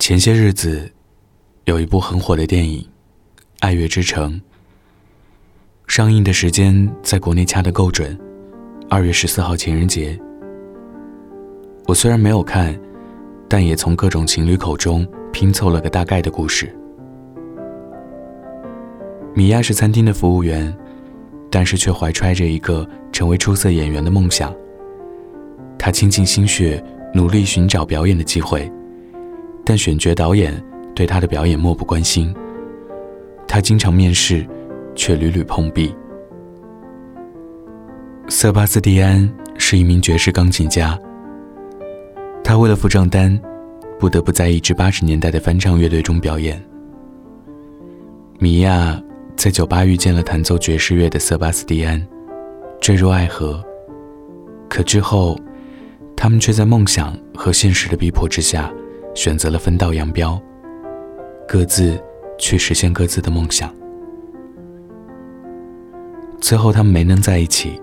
前些日子，有一部很火的电影《爱乐之城》上映的时间在国内掐得够准，二月十四号情人节。我虽然没有看，但也从各种情侣口中拼凑了个大概的故事。米娅是餐厅的服务员，但是却怀揣着一个成为出色演员的梦想。她倾尽心血，努力寻找表演的机会。但选角导演对他的表演漠不关心。他经常面试，却屡屡碰壁。瑟巴斯蒂安是一名爵士钢琴家。他为了付账单，不得不在一支八十年代的翻唱乐队中表演。米娅在酒吧遇见了弹奏爵士乐的瑟巴斯蒂安，坠入爱河。可之后，他们却在梦想和现实的逼迫之下。选择了分道扬镳，各自去实现各自的梦想。最后，他们没能在一起，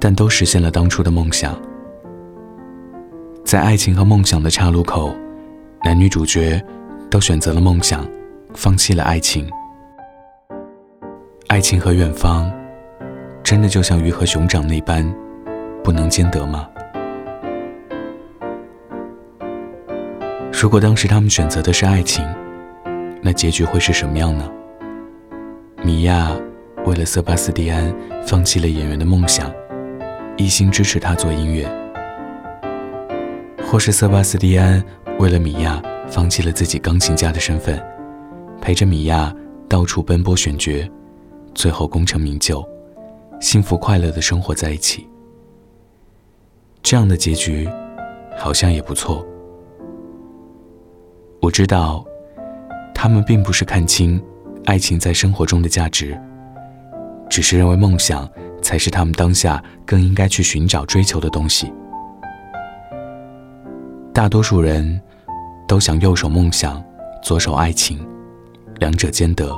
但都实现了当初的梦想。在爱情和梦想的岔路口，男女主角都选择了梦想，放弃了爱情。爱情和远方，真的就像鱼和熊掌那般，不能兼得吗？如果当时他们选择的是爱情，那结局会是什么样呢？米娅为了瑟巴斯蒂安放弃了演员的梦想，一心支持他做音乐；或是瑟巴斯蒂安为了米娅放弃了自己钢琴家的身份，陪着米娅到处奔波选角，最后功成名就，幸福快乐的生活在一起。这样的结局，好像也不错。我知道，他们并不是看清爱情在生活中的价值，只是认为梦想才是他们当下更应该去寻找、追求的东西。大多数人都想右手梦想，左手爱情，两者兼得，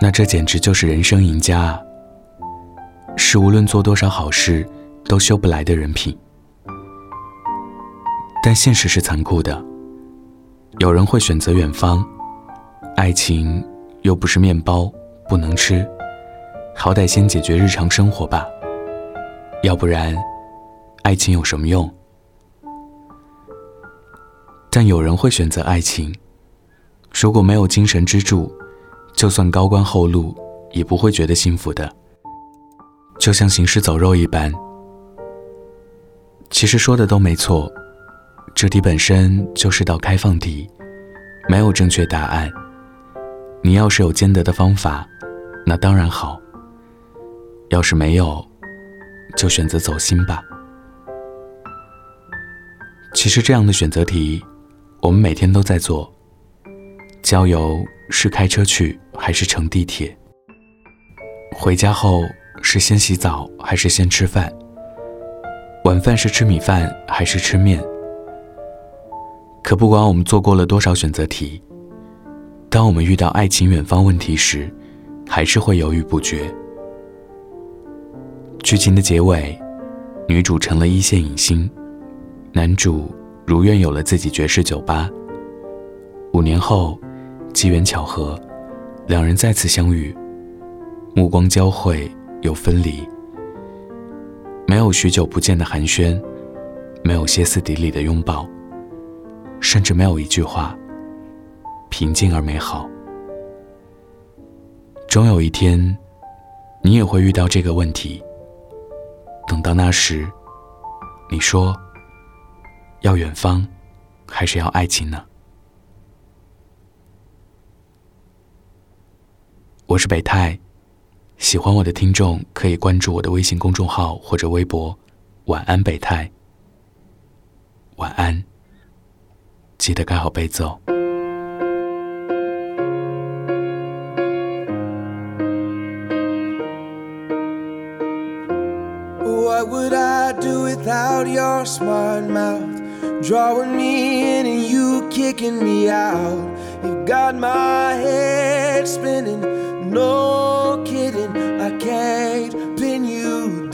那这简直就是人生赢家啊！是无论做多少好事都修不来的人品。但现实是残酷的。有人会选择远方，爱情又不是面包，不能吃，好歹先解决日常生活吧。要不然，爱情有什么用？但有人会选择爱情，如果没有精神支柱，就算高官厚禄，也不会觉得幸福的，就像行尸走肉一般。其实说的都没错。这题本身就是道开放题，没有正确答案。你要是有兼得的方法，那当然好。要是没有，就选择走心吧。其实这样的选择题，我们每天都在做。郊游是开车去还是乘地铁？回家后是先洗澡还是先吃饭？晚饭是吃米饭还是吃面？可不管我们做过了多少选择题，当我们遇到爱情远方问题时，还是会犹豫不决。剧情的结尾，女主成了一线影星，男主如愿有了自己爵士酒吧。五年后，机缘巧合，两人再次相遇，目光交汇又分离。没有许久不见的寒暄，没有歇斯底里的拥抱。甚至没有一句话，平静而美好。终有一天，你也会遇到这个问题。等到那时，你说要远方，还是要爱情呢？我是北泰，喜欢我的听众可以关注我的微信公众号或者微博。晚安，北泰。晚安。记得盖好被子哦。What would I do without your smart mouth? Drawing me in and you kicking me out. You got my head spinning, no kidding. I can't pin you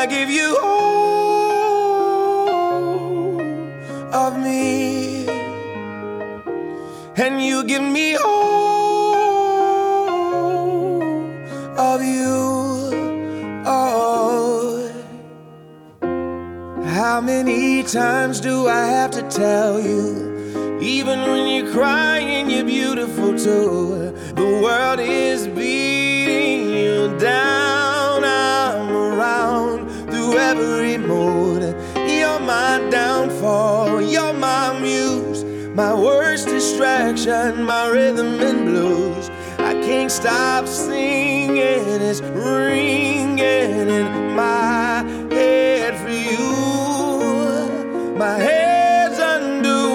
I give you all of me. And you give me all of you. Oh. How many times do I have to tell you? Even when you're crying, you're beautiful too. The world is beating you down. Every mood. You're my downfall, you're my muse, my worst distraction, my rhythm and blues. I can't stop singing, it's ringing in my head for you. My head's underwater,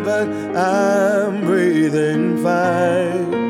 but I'm breathing fine.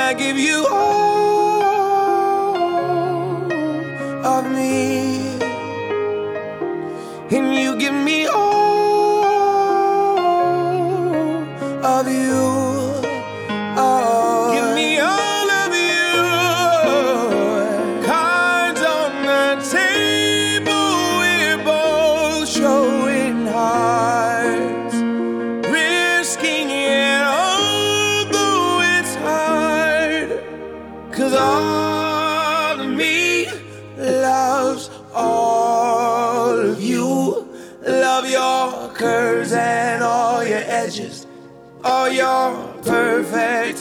I give you all of me. And you give me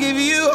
give you